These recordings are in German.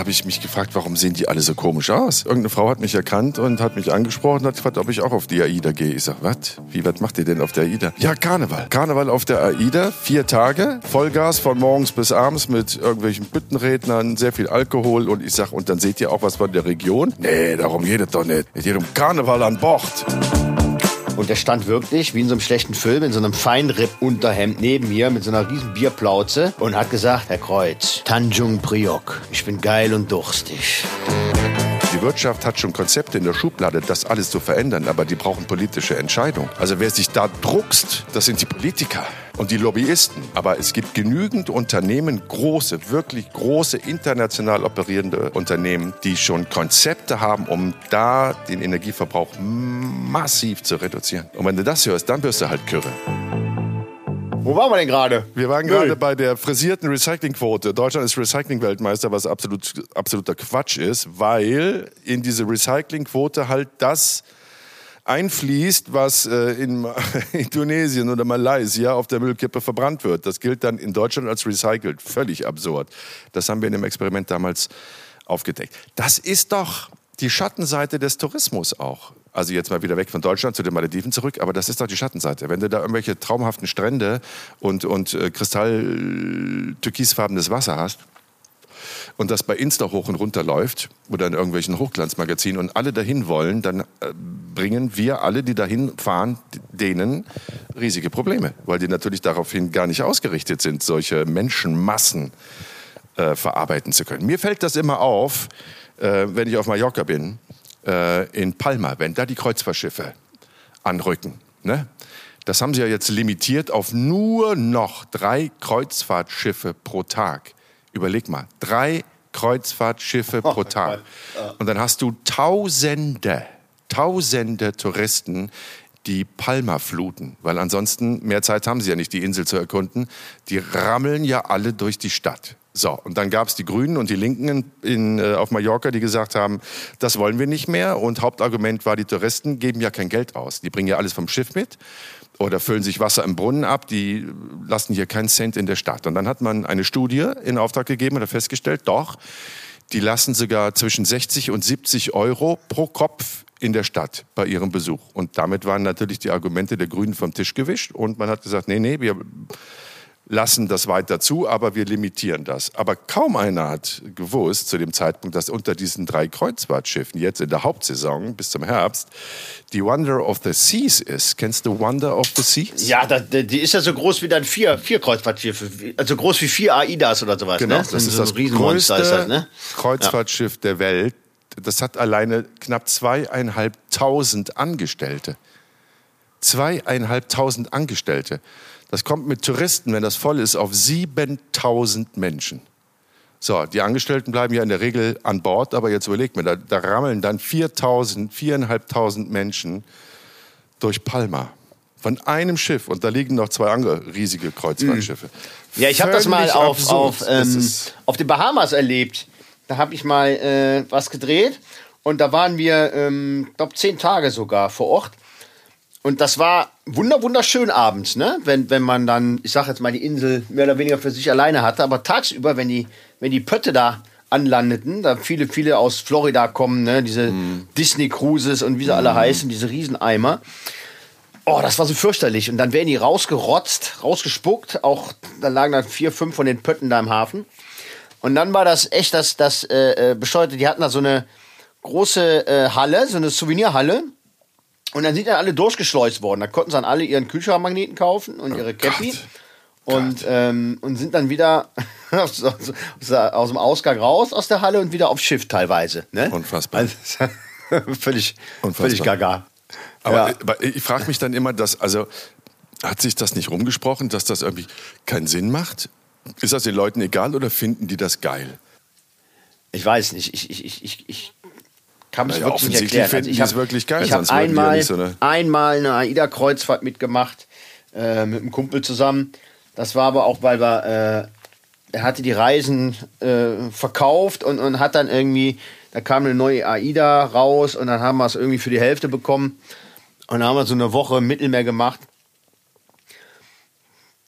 habe ich mich gefragt, warum sehen die alle so komisch aus? Irgendeine Frau hat mich erkannt und hat mich angesprochen und hat gefragt, ob ich auch auf die AIDA gehe. Ich sag, was? Wie, was macht ihr denn auf der AIDA? Ja, Karneval. Karneval auf der AIDA, vier Tage, Vollgas von morgens bis abends mit irgendwelchen Büttenrednern, sehr viel Alkohol und ich sag, und dann seht ihr auch was von der Region? Nee, darum geht es doch nicht. Es geht um Karneval an Bord. Und der stand wirklich wie in so einem schlechten Film in so einem Feinripp-Unterhemd neben mir mit so einer riesen Bierplauze und hat gesagt, Herr Kreuz, Tanjung Priok, ich bin geil und durstig. Die Wirtschaft hat schon Konzepte in der Schublade, das alles zu verändern, aber die brauchen politische Entscheidung. Also wer sich da druckst, das sind die Politiker und die Lobbyisten. Aber es gibt genügend Unternehmen, große, wirklich große, international operierende Unternehmen, die schon Konzepte haben, um da den Energieverbrauch massiv zu reduzieren. Und wenn du das hörst, dann wirst du halt Kürre. Wo waren wir denn gerade? Wir waren gerade bei der frisierten Recyclingquote. Deutschland ist Recycling-Weltmeister, was absolut, absoluter Quatsch ist, weil in diese Recyclingquote halt das einfließt, was äh, in Indonesien oder Malaysia auf der Müllkippe verbrannt wird. Das gilt dann in Deutschland als recycelt. Völlig absurd. Das haben wir in dem Experiment damals aufgedeckt. Das ist doch die Schattenseite des Tourismus auch also jetzt mal wieder weg von Deutschland zu den Malediven zurück, aber das ist doch die Schattenseite. Wenn du da irgendwelche traumhaften Strände und, und äh, kristall-türkisfarbenes Wasser hast und das bei Insta hoch und runter läuft oder in irgendwelchen Hochglanzmagazinen und alle dahin wollen, dann äh, bringen wir alle, die dahin fahren, denen riesige Probleme, weil die natürlich daraufhin gar nicht ausgerichtet sind, solche Menschenmassen äh, verarbeiten zu können. Mir fällt das immer auf, äh, wenn ich auf Mallorca bin äh, in Palma, wenn da die Kreuzfahrtschiffe anrücken, ne? das haben sie ja jetzt limitiert auf nur noch drei Kreuzfahrtschiffe pro Tag. Überleg mal, drei Kreuzfahrtschiffe oh, pro Tag. Und dann hast du Tausende, Tausende Touristen, die Palma fluten, weil ansonsten mehr Zeit haben sie ja nicht, die Insel zu erkunden. Die rammeln ja alle durch die Stadt. So, und dann gab es die Grünen und die Linken in, in, äh, auf Mallorca, die gesagt haben, das wollen wir nicht mehr. Und Hauptargument war, die Touristen geben ja kein Geld aus. Die bringen ja alles vom Schiff mit oder füllen sich Wasser im Brunnen ab. Die lassen hier keinen Cent in der Stadt. Und dann hat man eine Studie in Auftrag gegeben und hat festgestellt, doch, die lassen sogar zwischen 60 und 70 Euro pro Kopf in der Stadt bei ihrem Besuch. Und damit waren natürlich die Argumente der Grünen vom Tisch gewischt. Und man hat gesagt, nee, nee, wir lassen das weiter zu, aber wir limitieren das. Aber kaum einer hat gewusst zu dem Zeitpunkt, dass unter diesen drei Kreuzfahrtschiffen jetzt in der Hauptsaison bis zum Herbst die Wonder of the Seas ist. Kennst du Wonder of the Seas? Ja, da, die ist ja so groß wie dann vier, vier Kreuzfahrtschiffe, also groß wie vier AIDAs oder sowas. Genau, ne? das, ist so das größte ist das, ne? Kreuzfahrtschiff ja. der Welt. Das hat alleine knapp zweieinhalbtausend Angestellte. Zweieinhalbtausend Angestellte. Das kommt mit Touristen, wenn das voll ist, auf 7000 Menschen. So, die Angestellten bleiben ja in der Regel an Bord, aber jetzt überlegt mir, da, da rammeln dann 4000, 4500 Menschen durch Palma. Von einem Schiff und da liegen noch zwei andere riesige Kreuzfahrtschiffe. Ja, ich habe das mal auf, auf, ähm, auf den Bahamas erlebt. Da habe ich mal äh, was gedreht und da waren wir, ähm, glaube zehn Tage sogar vor Ort. Und das war wunder wunderschön abends, ne? Wenn, wenn man dann, ich sag jetzt mal, die Insel mehr oder weniger für sich alleine hatte. Aber tagsüber, wenn die, wenn die Pötte da anlandeten, da viele, viele aus Florida kommen, ne? Diese mm. Disney Cruises und wie sie mm. alle heißen, diese Rieseneimer. Oh, das war so fürchterlich. Und dann werden die rausgerotzt, rausgespuckt. Auch, da lagen dann vier, fünf von den Pötten da im Hafen. Und dann war das echt das, das äh, äh bescheuerte. Die hatten da so eine große äh, Halle, so eine Souvenirhalle und dann sind dann alle durchgeschleust worden. Da konnten sie dann alle ihren Kühlschrankmagneten kaufen und ihre oh Cappy. Und, ähm, und sind dann wieder aus, aus, aus, dem Ausgang raus aus der Halle und wieder aufs Schiff teilweise. Ne? Unfassbar. Also, völlig, Unfassbar. völlig gaga. Aber ja. ich frage mich dann immer, dass, also hat sich das nicht rumgesprochen, dass das irgendwie keinen Sinn macht? Ist das den Leuten egal oder finden die das geil? Ich weiß nicht. Ich, ich, ich, ich kann es wirklich nicht erklären. Also ich habe wirklich geil, ich hab einmal, nicht, einmal eine AIDA-Kreuzfahrt mitgemacht äh, mit einem Kumpel zusammen. Das war aber auch, weil wir, äh, er hatte die Reisen äh, verkauft und, und hat dann irgendwie, da kam eine neue AIDA raus und dann haben wir es irgendwie für die Hälfte bekommen. Und dann haben wir so eine Woche im Mittelmeer gemacht.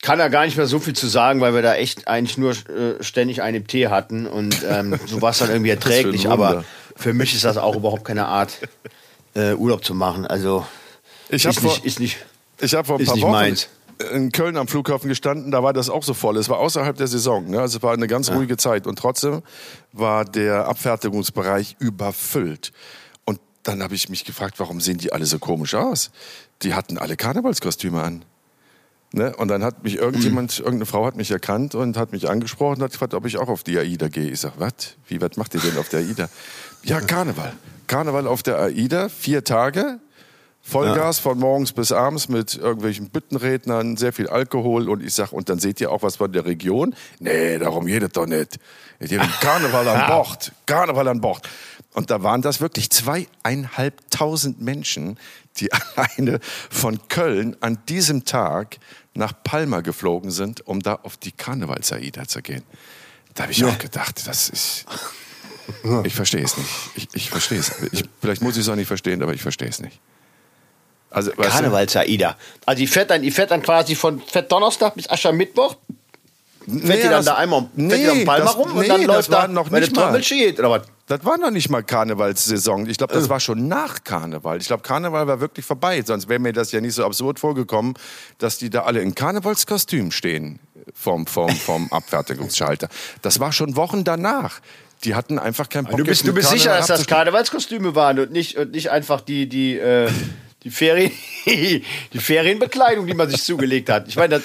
kann da gar nicht mehr so viel zu sagen, weil wir da echt eigentlich nur äh, ständig einen Tee hatten und ähm, so war es dann irgendwie erträglich. Aber für mich ist das auch überhaupt keine Art, äh, Urlaub zu machen. Also ich ist, vor, nicht, ist nicht. Ich habe vor ein paar Wochen meins. in Köln am Flughafen gestanden, da war das auch so voll. Es war außerhalb der Saison, ne? also es war eine ganz ja. ruhige Zeit und trotzdem war der Abfertigungsbereich überfüllt. Und dann habe ich mich gefragt, warum sehen die alle so komisch aus? Die hatten alle Karnevalskostüme an. Ne? Und dann hat mich irgendjemand, mhm. irgendeine Frau hat mich erkannt und hat mich angesprochen und hat gefragt, ob ich auch auf die AIDA gehe. Ich sage, was? Wie, was macht ihr denn auf der AIDA? Ja, Karneval. Karneval auf der AIDA, vier Tage. Vollgas ja. von morgens bis abends mit irgendwelchen Büttenrednern, sehr viel Alkohol und ich sag, und dann seht ihr auch was von der Region? Nee, darum geht es doch nicht. Karneval an Bord, Karneval an Bord. Und da waren das wirklich zweieinhalbtausend Menschen, die alleine von Köln an diesem Tag nach Palma geflogen sind, um da auf die Karnevalsaida zu gehen. Da habe ich ja. auch gedacht, das ist. Ich verstehe es nicht. Ich, ich verstehe es. Ich, vielleicht muss ich es auch nicht verstehen, aber ich verstehe es nicht. Also, Karnevalsaida. Also die fährt dann, die fährt dann quasi von fährt Donnerstag bis Aschermittwoch. Fährt nee, die dann da einmal nee, fährt die dann Palma das, rum nee, und dann läuft da noch nicht mal. Steht, oder was? Das war noch nicht mal Karnevalssaison. Ich glaube, das äh. war schon nach Karneval. Ich glaube, Karneval war wirklich vorbei. Sonst wäre mir das ja nicht so absurd vorgekommen, dass die da alle in Karnevalskostüm stehen vom, vom, vom Abfertigungsschalter. Das war schon Wochen danach. Die hatten einfach keinen Bock. Du bist, du bist sicher, dass das Karnevalskostüme waren und nicht, und nicht einfach die, die, äh, die, Ferien, die Ferienbekleidung, die man sich zugelegt hat. Ich meine, das,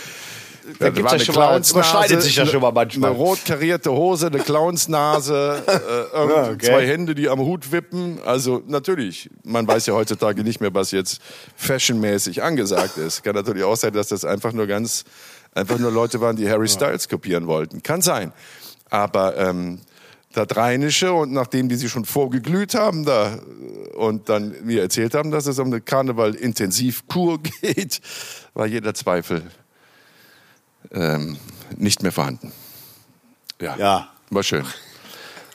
da gibt's ja schon mal, überschneidet sich ja schon mal manchmal. Eine rot karierte Hose, eine Clownsnase, äh, okay. zwei Hände, die am Hut wippen. Also natürlich, man weiß ja heutzutage nicht mehr, was jetzt fashionmäßig angesagt ist. Kann natürlich auch sein, dass das einfach nur ganz, einfach nur Leute waren, die Harry Styles kopieren wollten. Kann sein. Aber ähm, das Rheinische und nachdem die sich schon vorgeglüht haben da und dann mir erzählt haben, dass es um eine Karneval-Intensivkur geht, war jeder Zweifel ähm, nicht mehr vorhanden. Ja. ja. War schön.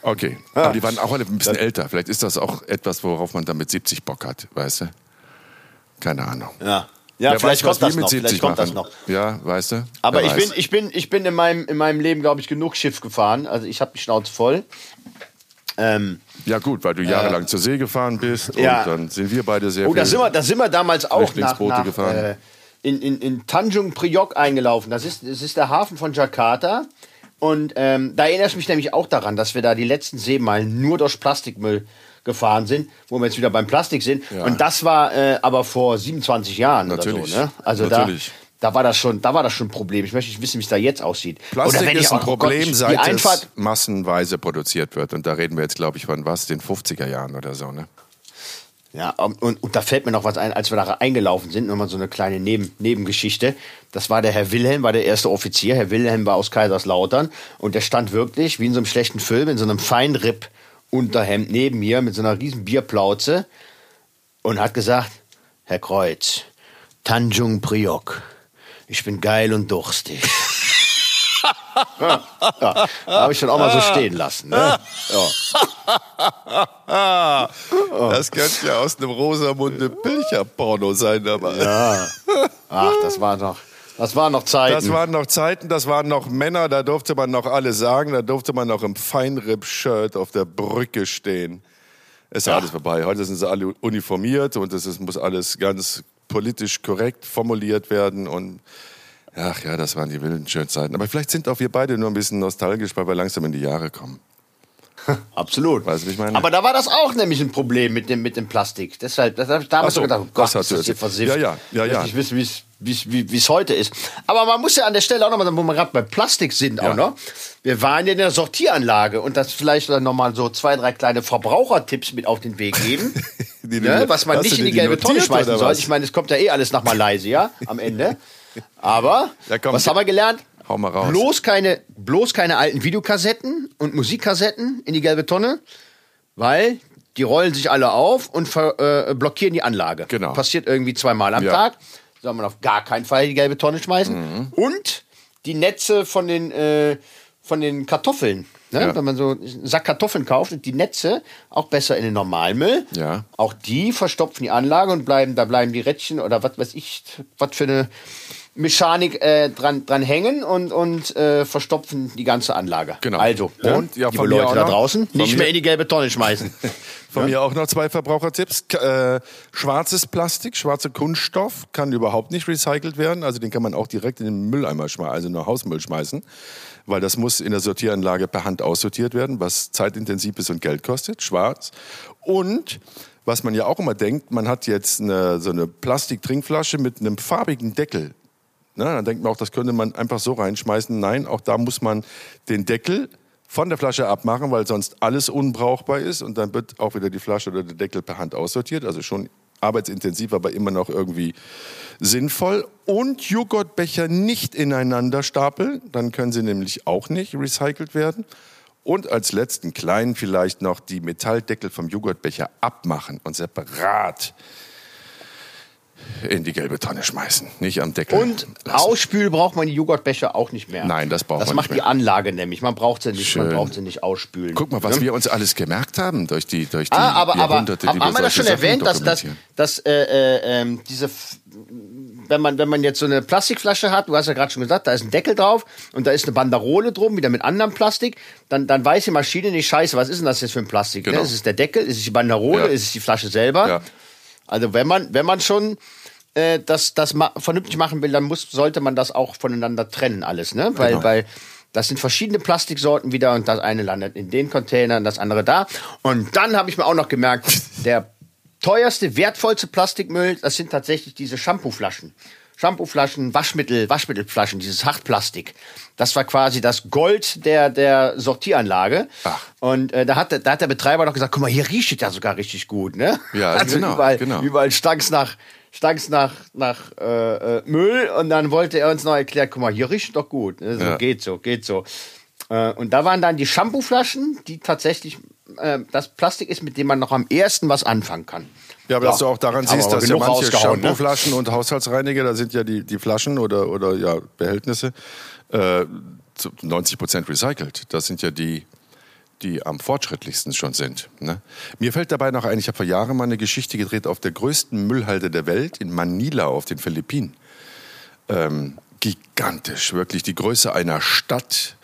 Okay. Ja. Aber die waren auch alle ein bisschen älter. Vielleicht ist das auch etwas, worauf man dann mit 70 Bock hat, weißt du? Keine Ahnung. Ja. Ja, vielleicht, weiß, kommt, das noch, vielleicht kommt das noch. Ja, weißt du? Aber ich bin, ich bin, ich bin in meinem, in meinem Leben, glaube ich, genug Schiff gefahren. Also ich habe die Schnauze voll. Ähm, ja gut, weil du jahrelang äh, zur See gefahren bist ja. und dann sind wir beide sehr Oh, da sind wir, da sind wir damals auch nach, nach gefahren. Äh, in, in, in Tanjung Priok eingelaufen. Das ist, das ist der Hafen von Jakarta. Und ähm, da erinnere ich mich nämlich auch daran, dass wir da die letzten Seemeilen nur durch Plastikmüll gefahren sind, wo wir jetzt wieder beim Plastik sind. Ja. Und das war äh, aber vor 27 Jahren Natürlich. oder so. Ne? Also Natürlich. da, da war das schon, da war das schon ein Problem. Ich möchte nicht wissen, wie es da jetzt aussieht. Plastik ist ein auch, Problem, Gott, seit es massenweise produziert wird. Und da reden wir jetzt, glaube ich, von was, den 50er Jahren oder so. Ne? Ja, und, und da fällt mir noch was ein, als wir da eingelaufen sind, nochmal so eine kleine Neben, Nebengeschichte. Das war der Herr Wilhelm, war der erste Offizier. Herr Wilhelm war aus Kaiserslautern und der stand wirklich wie in so einem schlechten Film in so einem Feinripp-Unterhemd neben mir mit so einer riesen Bierplauze und hat gesagt, Herr Kreuz, Tanjung Priok, ich bin geil und durstig ja, ja. Habe ich schon auch mal so stehen lassen. Ne? Ja. Das könnte ja aus einem Rosamunde Pilcher-Porno sein, aber. Ja. Ach, das war noch. Das waren noch Zeiten. Das waren noch Zeiten, das waren noch Männer, da durfte man noch alles sagen, da durfte man noch im Feinripp-Shirt auf der Brücke stehen. Es ist ja. alles vorbei. Heute sind sie alle uniformiert und es muss alles ganz politisch korrekt formuliert werden und Ach ja, das waren die wilden schönen Zeiten. Aber vielleicht sind auch wir beide nur ein bisschen nostalgisch, weil wir langsam in die Jahre kommen. Absolut. Weißt du, ich meine? Aber da war das auch nämlich ein Problem mit dem, mit dem Plastik. Deshalb, das habe ich damals so, gedacht, oh Gott, das, ist hier versifft. Ja, ja, ja, ja. Ich wissen, wie es heute ist. Aber man muss ja an der Stelle auch nochmal sagen, wo wir gerade bei Plastik sind, ja. auch noch. Wir waren in der Sortieranlage und das vielleicht dann nochmal so zwei, drei kleine Verbrauchertipps mit auf den Weg geben. die, ne? Was man nicht in die, die gelbe Tonne schmeißen soll. Ich meine, es kommt ja eh alles nach Malaysia am Ende. Aber, was haben wir gelernt? Hau mal raus. Bloß keine, bloß keine alten Videokassetten und Musikkassetten in die gelbe Tonne, weil die rollen sich alle auf und ver, äh, blockieren die Anlage. Genau. Passiert irgendwie zweimal am ja. Tag. Soll man auf gar keinen Fall in die gelbe Tonne schmeißen. Mhm. Und die Netze von den, äh, von den Kartoffeln. Ne? Ja. Wenn man so einen Sack Kartoffeln kauft, die Netze auch besser in den Normalmüll. Ja. Auch die verstopfen die Anlage und bleiben, da bleiben die Rädchen oder was weiß ich, was für eine Mechanik äh, dran, dran hängen und, und äh, verstopfen die ganze Anlage. Genau. Also, und ja, liebe Leute da draußen, nicht mehr in die gelbe Tonne schmeißen. Von ja? mir auch noch zwei Verbrauchertipps. Äh, schwarzes Plastik, schwarzer Kunststoff kann überhaupt nicht recycelt werden. Also den kann man auch direkt in den Mülleimer schmeißen, also in den Hausmüll schmeißen. Weil das muss in der Sortieranlage per Hand aussortiert werden, was zeitintensiv ist und Geld kostet. Schwarz. Und was man ja auch immer denkt, man hat jetzt eine, so eine Plastiktrinkflasche mit einem farbigen Deckel. Na, dann denkt man auch, das könnte man einfach so reinschmeißen. Nein, auch da muss man den Deckel von der Flasche abmachen, weil sonst alles unbrauchbar ist und dann wird auch wieder die Flasche oder der Deckel per Hand aussortiert. Also schon arbeitsintensiv, aber immer noch irgendwie sinnvoll. Und Joghurtbecher nicht ineinander stapeln, dann können sie nämlich auch nicht recycelt werden. Und als letzten kleinen vielleicht noch die Metalldeckel vom Joghurtbecher abmachen und separat in die gelbe Tonne schmeißen, nicht am Deckel. Und lassen. ausspülen braucht man die Joghurtbecher auch nicht mehr. Nein, das braucht das man nicht. Das macht die Anlage nämlich. Man braucht sie nicht, Schön. man braucht sie nicht ausspülen. Guck mal, was ja? wir uns alles gemerkt haben durch die durch die ah, aber, Jahrhunderte, aber, die haben wir das schon erwähnt, dass, dass, dass äh, äh, äh, diese wenn man, wenn man jetzt so eine Plastikflasche hat, du hast ja gerade schon gesagt, da ist ein Deckel drauf und da ist eine Banderole drum, wieder mit anderem Plastik, dann, dann weiß die Maschine nicht, scheiße, was ist denn das jetzt für ein Plastik? Ne? Genau. Ne? Ist es der Deckel, ist es die Banderole, ja. ist es die Flasche selber? Ja. Also wenn man, wenn man schon äh, das, das ma vernünftig machen will, dann muss, sollte man das auch voneinander trennen, alles, ne? Weil, genau. weil das sind verschiedene Plastiksorten wieder und das eine landet in den Containern, das andere da. Und dann habe ich mir auch noch gemerkt, der teuerste, wertvollste Plastikmüll, das sind tatsächlich diese Shampooflaschen. Shampooflaschen, Waschmittel, Waschmittelflaschen, dieses Hartplastik. Das war quasi das Gold der, der Sortieranlage. Ach. Und äh, da, hat, da hat der Betreiber noch gesagt, guck mal, hier riecht es ja sogar richtig gut. Ne? Ja, also genau, überall, genau. überall stank nach, stank's nach, nach äh, äh, Müll und dann wollte er uns noch erklären, guck mal, hier riecht doch gut. Ne? So, ja. Geht so, geht so. Äh, und da waren dann die Shampooflaschen, die tatsächlich äh, das Plastik ist, mit dem man noch am ersten was anfangen kann. Ja, aber ja, dass du auch daran siehst, dass ja manche ne? Shampooflaschen ne? und Haushaltsreiniger, da sind ja die, die Flaschen oder, oder ja, Behältnisse, äh, zu 90 Prozent recycelt. Das sind ja die die am fortschrittlichsten schon sind. Ne? Mir fällt dabei noch ein, ich habe vor Jahren mal eine Geschichte gedreht auf der größten Müllhalde der Welt in Manila auf den Philippinen. Ähm, gigantisch, wirklich die Größe einer Stadt.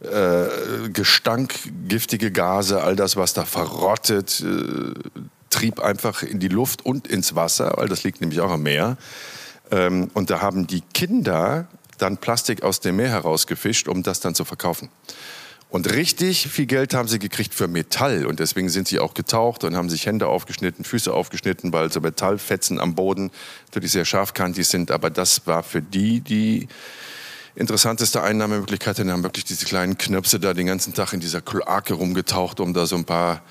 Äh, Gestank, giftige Gase, all das, was da verrottet, äh, trieb einfach in die Luft und ins Wasser, weil das liegt nämlich auch am Meer. Ähm, und da haben die Kinder dann Plastik aus dem Meer herausgefischt, um das dann zu verkaufen. Und richtig viel Geld haben sie gekriegt für Metall. Und deswegen sind sie auch getaucht und haben sich Hände aufgeschnitten, Füße aufgeschnitten, weil so Metallfetzen am Boden natürlich sehr scharfkantig sind. Aber das war für die die interessanteste Einnahmemöglichkeit. Denn haben wirklich diese kleinen Knöpse da den ganzen Tag in dieser Kloake rumgetaucht, um da so ein paar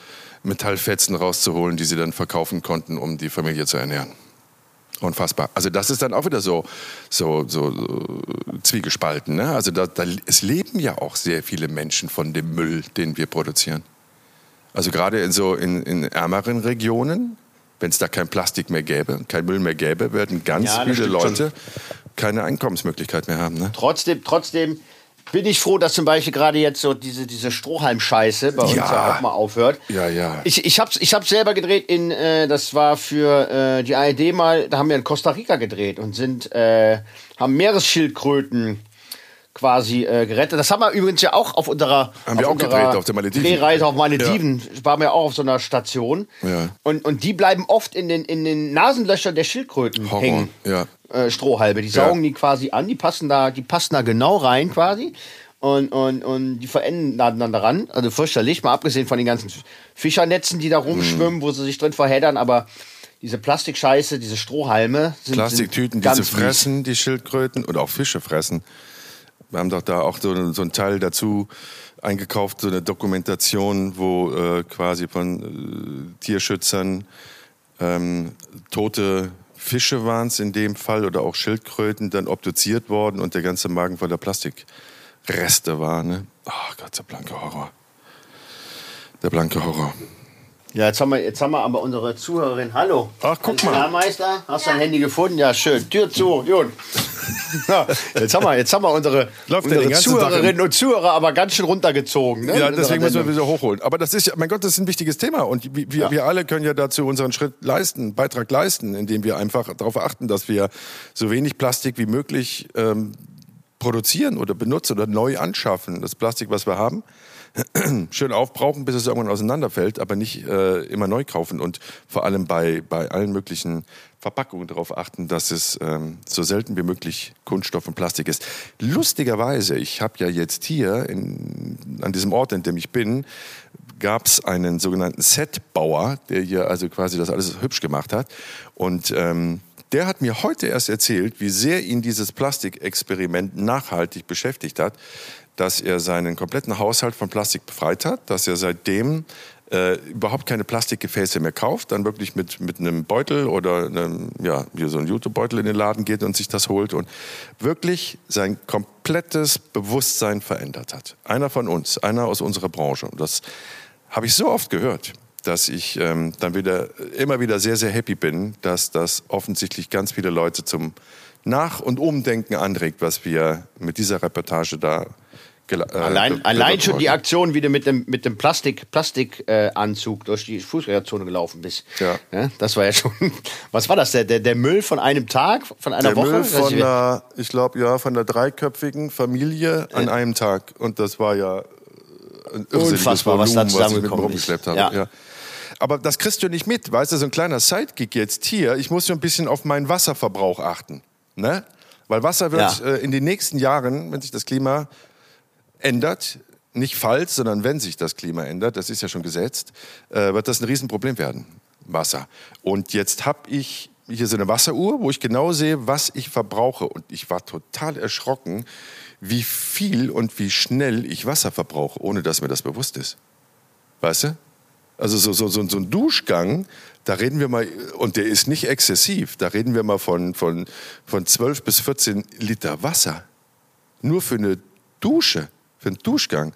Metallfetzen rauszuholen, die sie dann verkaufen konnten, um die Familie zu ernähren. Unfassbar. Also das ist dann auch wieder so, so, so, so zwiegespalten. Ne? Also da, da, es leben ja auch sehr viele Menschen von dem Müll, den wir produzieren. Also gerade in so in, in ärmeren Regionen, wenn es da kein Plastik mehr gäbe, kein Müll mehr gäbe, würden ganz ja, viele Leute schon. keine Einkommensmöglichkeit mehr haben. Ne? Trotzdem, trotzdem bin ich froh, dass zum Beispiel gerade jetzt so diese, diese Strohhalm-Scheiße bei uns ja. auch mal aufhört. Ja, ja. Ich, ich hab's, ich hab's selber gedreht in, äh, das war für äh, die ARD mal, da haben wir in Costa Rica gedreht und sind, äh, haben Meeresschildkröten quasi äh, gerettet. Das haben wir übrigens ja auch auf unserer, haben wir auch gedreht auf der Malediven. Drehreise auf Malediven. Ja. Waren wir auch auf so einer Station. Ja. Und, und die bleiben oft in den, in den Nasenlöchern der Schildkröten Horror. hängen. Ja. Äh, Strohhalme. Die saugen ja. die quasi an, die passen da, die passen da genau rein quasi. Und, und, und die verenden dann daran. Also fürchterlich, mal abgesehen von den ganzen Fischernetzen, die da rumschwimmen, mhm. wo sie sich drin verheddern, aber diese Plastikscheiße, diese Strohhalme sind Plastiktüten, sind die sie fressen, die Schildkröten oder auch Fische fressen. Wir haben doch da auch so, so einen Teil dazu eingekauft, so eine Dokumentation, wo äh, quasi von äh, Tierschützern ähm, tote Fische waren es in dem Fall oder auch Schildkröten dann obduziert worden und der ganze Magen voller Plastikreste war. Ne? Oh Gott, der blanke Horror. Der blanke Horror. Ja, jetzt haben, wir, jetzt haben wir aber unsere Zuhörerin. Hallo. Ach, guck mal. Meister, hast du dein Handy gefunden? Ja, schön. Tür zu. Gut. Ja, jetzt, haben wir, jetzt haben wir unsere, unsere Zuhörerinnen und Zuhörer aber ganz schön runtergezogen. Ne? Ja, deswegen müssen wir wieder hochholen. Aber das ist ja, mein Gott, das ist ein wichtiges Thema. Und wir, ja. wir alle können ja dazu unseren Schritt leisten, Beitrag leisten, indem wir einfach darauf achten, dass wir so wenig Plastik wie möglich ähm, produzieren oder benutzen oder neu anschaffen. Das Plastik, was wir haben, schön aufbrauchen, bis es irgendwann auseinanderfällt, aber nicht äh, immer neu kaufen und vor allem bei, bei allen möglichen Verpackungen darauf achten, dass es ähm, so selten wie möglich Kunststoff und Plastik ist. Lustigerweise, ich habe ja jetzt hier in, an diesem Ort, in dem ich bin, gab es einen sogenannten Setbauer, der hier also quasi das alles hübsch gemacht hat und ähm, der hat mir heute erst erzählt, wie sehr ihn dieses Plastikexperiment nachhaltig beschäftigt hat dass er seinen kompletten Haushalt von Plastik befreit hat, dass er seitdem äh, überhaupt keine Plastikgefäße mehr kauft, dann wirklich mit, mit einem Beutel oder einem, ja, wie so ein YouTube-Beutel in den Laden geht und sich das holt und wirklich sein komplettes Bewusstsein verändert hat. Einer von uns, einer aus unserer Branche. Und das habe ich so oft gehört, dass ich ähm, dann wieder immer wieder sehr, sehr happy bin, dass das offensichtlich ganz viele Leute zum Nach- und Umdenken anregt, was wir mit dieser Reportage da allein, allein schon die Aktion, wie du mit dem, mit dem Plastik, Plastikanzug äh, durch die Fußgängerzone gelaufen bist. Ja. ja. Das war ja schon. Was war das? Der, der, der Müll von einem Tag, von einer der Woche? Müll von der, ich glaube, ja, von der dreiköpfigen Familie an ja. einem Tag. Und das war ja ein unfassbar, Volumen, was da zusammengekommen was ist. Habe. Ja. ja. Aber das kriegst du nicht mit, weißt du, so ein kleiner Sidekick jetzt hier. Ich muss so ein bisschen auf meinen Wasserverbrauch achten. Ne? Weil Wasser wird äh, in den nächsten Jahren, wenn sich das Klima ändert, nicht falls, sondern wenn sich das Klima ändert, das ist ja schon gesetzt, äh, wird das ein Riesenproblem werden, Wasser. Und jetzt habe ich hier so eine Wasseruhr, wo ich genau sehe, was ich verbrauche. Und ich war total erschrocken, wie viel und wie schnell ich Wasser verbrauche, ohne dass mir das bewusst ist. Weißt du? Also so, so, so, so ein Duschgang, da reden wir mal, und der ist nicht exzessiv, da reden wir mal von, von, von 12 bis 14 Liter Wasser. Nur für eine Dusche für einen Duschgang.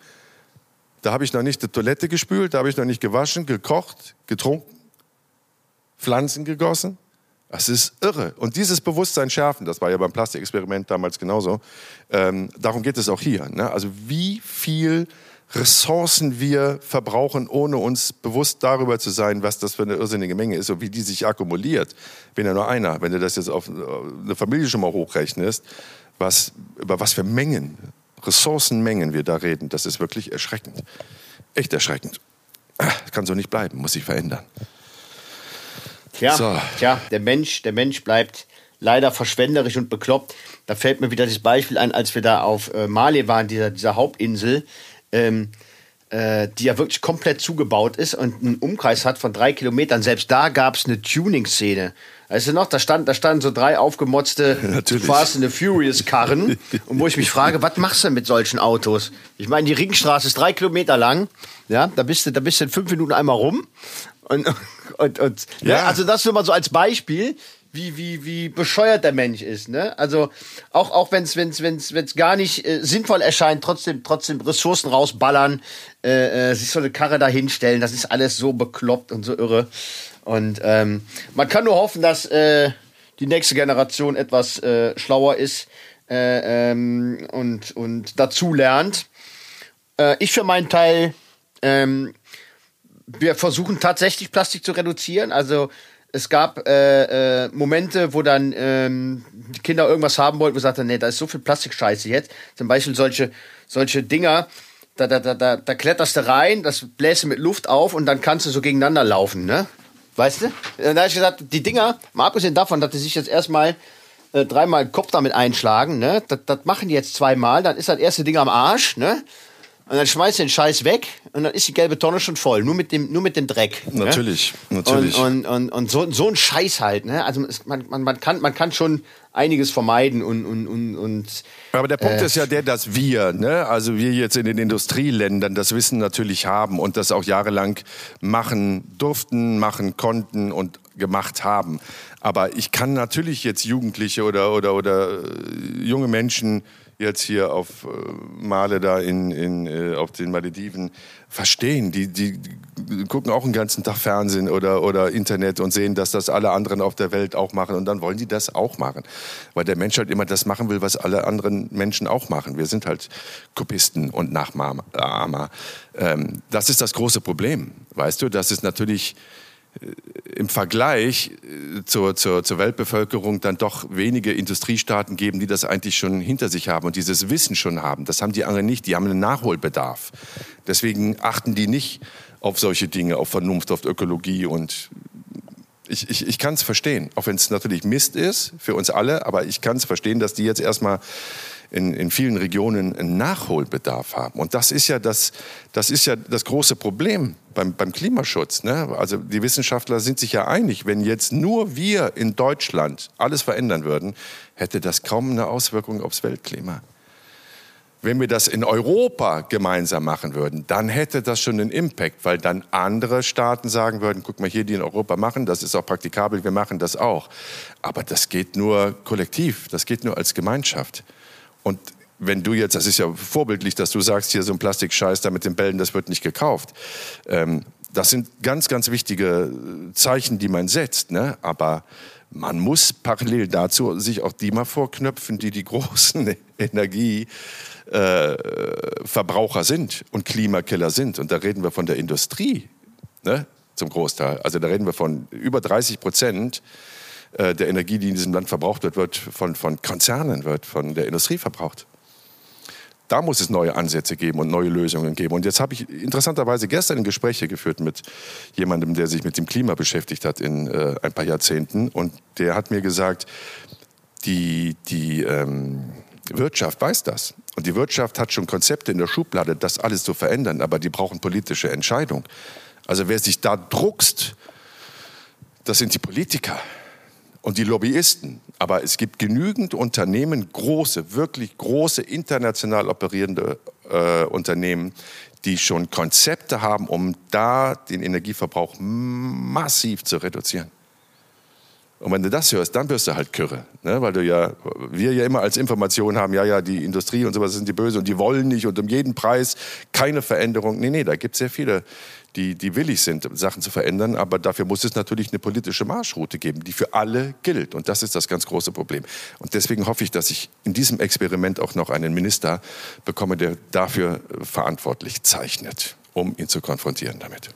Da habe ich noch nicht die Toilette gespült, da habe ich noch nicht gewaschen, gekocht, getrunken, Pflanzen gegossen. Das ist irre. Und dieses Bewusstsein schärfen, das war ja beim Plastikexperiment damals genauso, ähm, darum geht es auch hier. Ne? Also wie viel Ressourcen wir verbrauchen, ohne uns bewusst darüber zu sein, was das für eine irrsinnige Menge ist und wie die sich akkumuliert. Bin ja nur einer. Wenn du das jetzt auf eine Familie schon mal hochrechnest, was, über was für Mengen Ressourcenmengen wir da reden, das ist wirklich erschreckend. Echt erschreckend. Das kann so nicht bleiben, muss sich verändern. Tja, so. tja der, Mensch, der Mensch bleibt leider verschwenderisch und bekloppt. Da fällt mir wieder das Beispiel ein, als wir da auf äh, Mali waren, dieser, dieser Hauptinsel, ähm, äh, die ja wirklich komplett zugebaut ist und einen Umkreis hat von drei Kilometern. Selbst da gab es eine Tuning-Szene. Weißt du noch, da, stand, da standen so drei aufgemotzte Natürlich. Fast and the Furious Karren. und wo ich mich frage, was machst du mit solchen Autos? Ich meine, die Ringstraße ist drei Kilometer lang. Ja, da bist du, da bist du in fünf Minuten einmal rum. Und, und, und ne? ja. Ne? also das nur mal so als Beispiel, wie, wie, wie bescheuert der Mensch ist. Ne? Also auch, auch wenn es wenn's, wenn's, wenn's gar nicht äh, sinnvoll erscheint, trotzdem, trotzdem Ressourcen rausballern, äh, äh, sich so eine Karre dahinstellen, das ist alles so bekloppt und so irre. Und ähm, man kann nur hoffen, dass äh, die nächste Generation etwas äh, schlauer ist äh, ähm, und, und dazu lernt. Äh, ich für meinen Teil, ähm, wir versuchen tatsächlich Plastik zu reduzieren. Also es gab äh, äh, Momente, wo dann ähm, die Kinder irgendwas haben wollten, wo sie sagten, nee, da ist so viel Plastikscheiße jetzt. Zum Beispiel solche, solche Dinger, da, da, da, da, da kletterst du rein, das bläst du mit Luft auf und dann kannst du so gegeneinander laufen, ne? Weißt du? Da habe ich gesagt, die Dinger, mal abgesehen davon, dass die sich jetzt erstmal äh, dreimal den Kopf damit einschlagen, ne? Das, das machen die jetzt zweimal, dann ist das erste Ding am Arsch, ne? Und dann schmeißt du den Scheiß weg und dann ist die gelbe Tonne schon voll, nur mit dem, nur mit dem Dreck. Natürlich, ne? natürlich. Und, und, und, und so, so ein Scheiß halt, ne? Also man, man, man, kann, man kann schon einiges vermeiden und, und, und, und aber der Punkt äh, ist ja der, dass wir, ne, also wir jetzt in den Industrieländern das Wissen natürlich haben und das auch jahrelang machen durften, machen konnten und gemacht haben. Aber ich kann natürlich jetzt Jugendliche oder, oder, oder äh, junge Menschen jetzt hier auf äh, Male da in, in, äh, auf den Malediven verstehen. Die, die, gucken auch den ganzen Tag Fernsehen oder, oder Internet und sehen, dass das alle anderen auf der Welt auch machen. Und dann wollen die das auch machen. Weil der Mensch halt immer das machen will, was alle anderen Menschen auch machen. Wir sind halt Kopisten und Nachahmer. Ähm, das ist das große Problem. Weißt du, das ist natürlich im Vergleich äh, zur, zur, zur, Weltbevölkerung dann doch wenige Industriestaaten geben, die das eigentlich schon hinter sich haben und dieses Wissen schon haben. Das haben die anderen nicht. Die haben einen Nachholbedarf. Deswegen achten die nicht auf solche Dinge, auf Vernunft, auf Ökologie und ich, ich, ich kann es verstehen, auch wenn es natürlich Mist ist für uns alle, aber ich kann es verstehen, dass die jetzt erstmal in, in vielen Regionen einen Nachholbedarf haben. Und das ist ja das, das, ist ja das große Problem beim, beim Klimaschutz. Ne? Also die Wissenschaftler sind sich ja einig, wenn jetzt nur wir in Deutschland alles verändern würden, hätte das kaum eine Auswirkung aufs Weltklima. Wenn wir das in Europa gemeinsam machen würden, dann hätte das schon einen Impact, weil dann andere Staaten sagen würden, guck mal hier, die in Europa machen, das ist auch praktikabel, wir machen das auch. Aber das geht nur kollektiv, das geht nur als Gemeinschaft. Und wenn du jetzt, das ist ja vorbildlich, dass du sagst, hier so ein Plastikscheiß da mit den Bällen, das wird nicht gekauft. Ähm, das sind ganz, ganz wichtige Zeichen, die man setzt. Ne? Aber man muss parallel dazu sich auch die mal vorknöpfen, die die großen Energieverbraucher äh, sind und Klimakiller sind. Und da reden wir von der Industrie ne? zum Großteil. Also da reden wir von über 30 Prozent äh, der Energie, die in diesem Land verbraucht wird, wird von, von Konzernen, wird von der Industrie verbraucht. Da muss es neue Ansätze geben und neue Lösungen geben. Und jetzt habe ich interessanterweise gestern Gespräche geführt mit jemandem, der sich mit dem Klima beschäftigt hat in äh, ein paar Jahrzehnten. Und der hat mir gesagt, die, die ähm, Wirtschaft weiß das. Und die Wirtschaft hat schon Konzepte in der Schublade, das alles zu verändern. Aber die brauchen politische Entscheidung. Also wer sich da druckst, das sind die Politiker und die Lobbyisten. Aber es gibt genügend Unternehmen, große, wirklich große, international operierende äh, Unternehmen, die schon Konzepte haben, um da den Energieverbrauch massiv zu reduzieren. Und wenn du das hörst, dann wirst du halt Kürre. Ne? Weil du ja, wir ja immer als Information haben, ja, ja, die Industrie und sowas sind die böse und die wollen nicht und um jeden Preis keine Veränderung. Nee, nee, da gibt es sehr viele die, die willig sind, Sachen zu verändern. Aber dafür muss es natürlich eine politische Marschroute geben, die für alle gilt. Und das ist das ganz große Problem. Und deswegen hoffe ich, dass ich in diesem Experiment auch noch einen Minister bekomme, der dafür verantwortlich zeichnet, um ihn zu konfrontieren damit.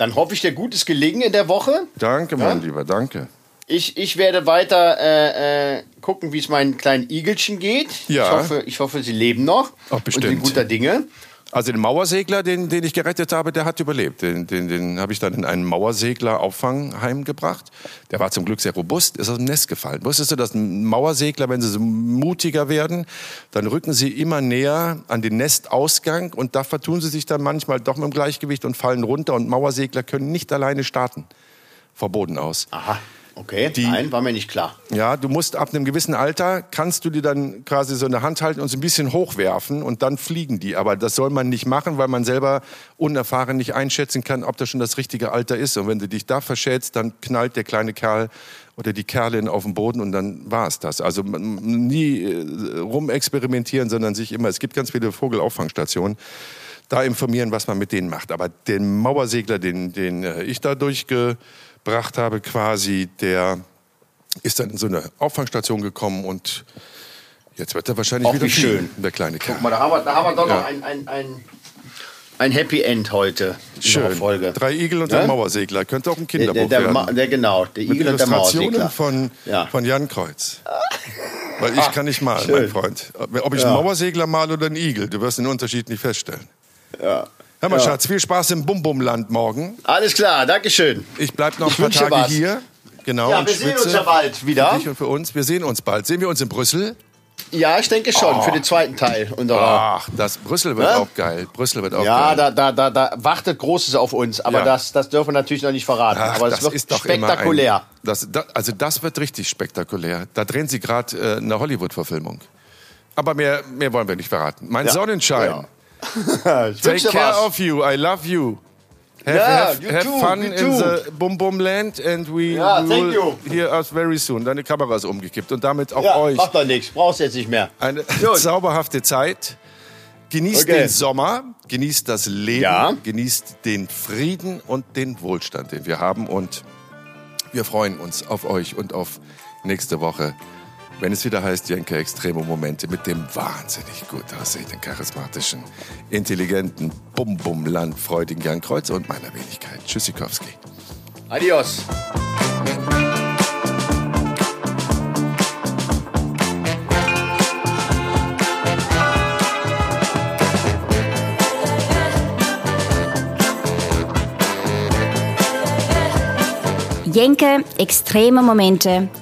Dann hoffe ich dir gutes Gelingen in der Woche. Danke, mein ja? Lieber, danke. Ich, ich werde weiter äh, äh, gucken, wie es meinen kleinen Igelchen geht. Ja. Ich hoffe, ich hoffe, sie leben noch. Ach, bestimmt. Und sind guter Dinge. Also den Mauersegler, den, den ich gerettet habe, der hat überlebt. Den, den, den habe ich dann in ein Mauersegler-Auffangheim gebracht. Der war zum Glück sehr robust, ist aus dem Nest gefallen. Wusstest du, dass Mauersegler, wenn sie so mutiger werden, dann rücken sie immer näher an den Nestausgang und da vertun sie sich dann manchmal doch mit dem Gleichgewicht und fallen runter. Und Mauersegler können nicht alleine starten, vor Boden aus. Aha. Okay, die, nein, war mir nicht klar. Ja, du musst ab einem gewissen Alter, kannst du die dann quasi so in der Hand halten und so ein bisschen hochwerfen und dann fliegen die. Aber das soll man nicht machen, weil man selber unerfahren nicht einschätzen kann, ob das schon das richtige Alter ist. Und wenn du dich da verschätzt, dann knallt der kleine Kerl oder die Kerlin auf den Boden und dann war es das. Also nie äh, rumexperimentieren, sondern sich immer, es gibt ganz viele Vogelauffangstationen, da informieren, was man mit denen macht. Aber den Mauersegler, den, den äh, ich da durchge gebracht habe, quasi, der ist dann in so eine Auffangstation gekommen und jetzt wird er wahrscheinlich Auch wieder wie schön, der kleine Kerl. Guck mal, da haben wir, da haben wir doch ja. noch ein, ein, ein, ein, Happy End heute Schön. Folge. Drei Igel und ja? ein Mauersegler. Könnte auch ein Kinderbuch der, der, werden. Der, genau, der Igel Mit und der Mauersegler. Von, ja. von Jan Kreuz. Weil ich kann nicht malen, Schön. mein Freund. Ob ich einen Mauersegler male oder einen Igel, du wirst den Unterschied nicht feststellen. Ja. Hör mal, ja. Schatz, viel Spaß im Bum-Bum-Land morgen. Alles klar, Dankeschön. Ich bleib noch ein paar Tage was. hier. Genau, ja, wir sehen uns ja bald wieder. Für dich und für uns. Wir sehen uns bald. Sehen wir uns in Brüssel? Ja, ich denke schon, oh. für den zweiten Teil unserer. Ach, das Brüssel wird ja? auch geil. Brüssel wird auch ja, geil. Ja, da, da, da, da wartet Großes auf uns, aber ja. das, das dürfen wir natürlich noch nicht verraten. Ach, aber das, das wird spektakulär. Ein, das, das, also das wird richtig spektakulär. Da drehen sie gerade äh, eine Hollywood-Verfilmung. Aber mehr, mehr wollen wir nicht verraten. Mein Sonnenschein. Take care was. of you. I love you. Have, Ja, have, you have too, fun you in too. the Bum Bum Land and we Ja, will you. hear us very soon. Deine Kamera ist umgekippt und damit auch Ja, euch macht doch nichts. Brauchst jetzt nicht mehr. eine Gut. zauberhafte Zeit. Genießt Okay. den Sommer, genießt das Leben, Ja. genießt den Frieden und den Wohlstand, den wir haben. Und wir freuen uns auf euch und auf nächste Woche, wenn es wieder heißt, Jenke Extreme Momente mit dem wahnsinnig gut aussehenden, charismatischen, intelligenten, bum-bum landfreudigen Jan Kreuzer und meiner Wenigkeit. Tschüssikowski. Adios. Jenke Extreme Momente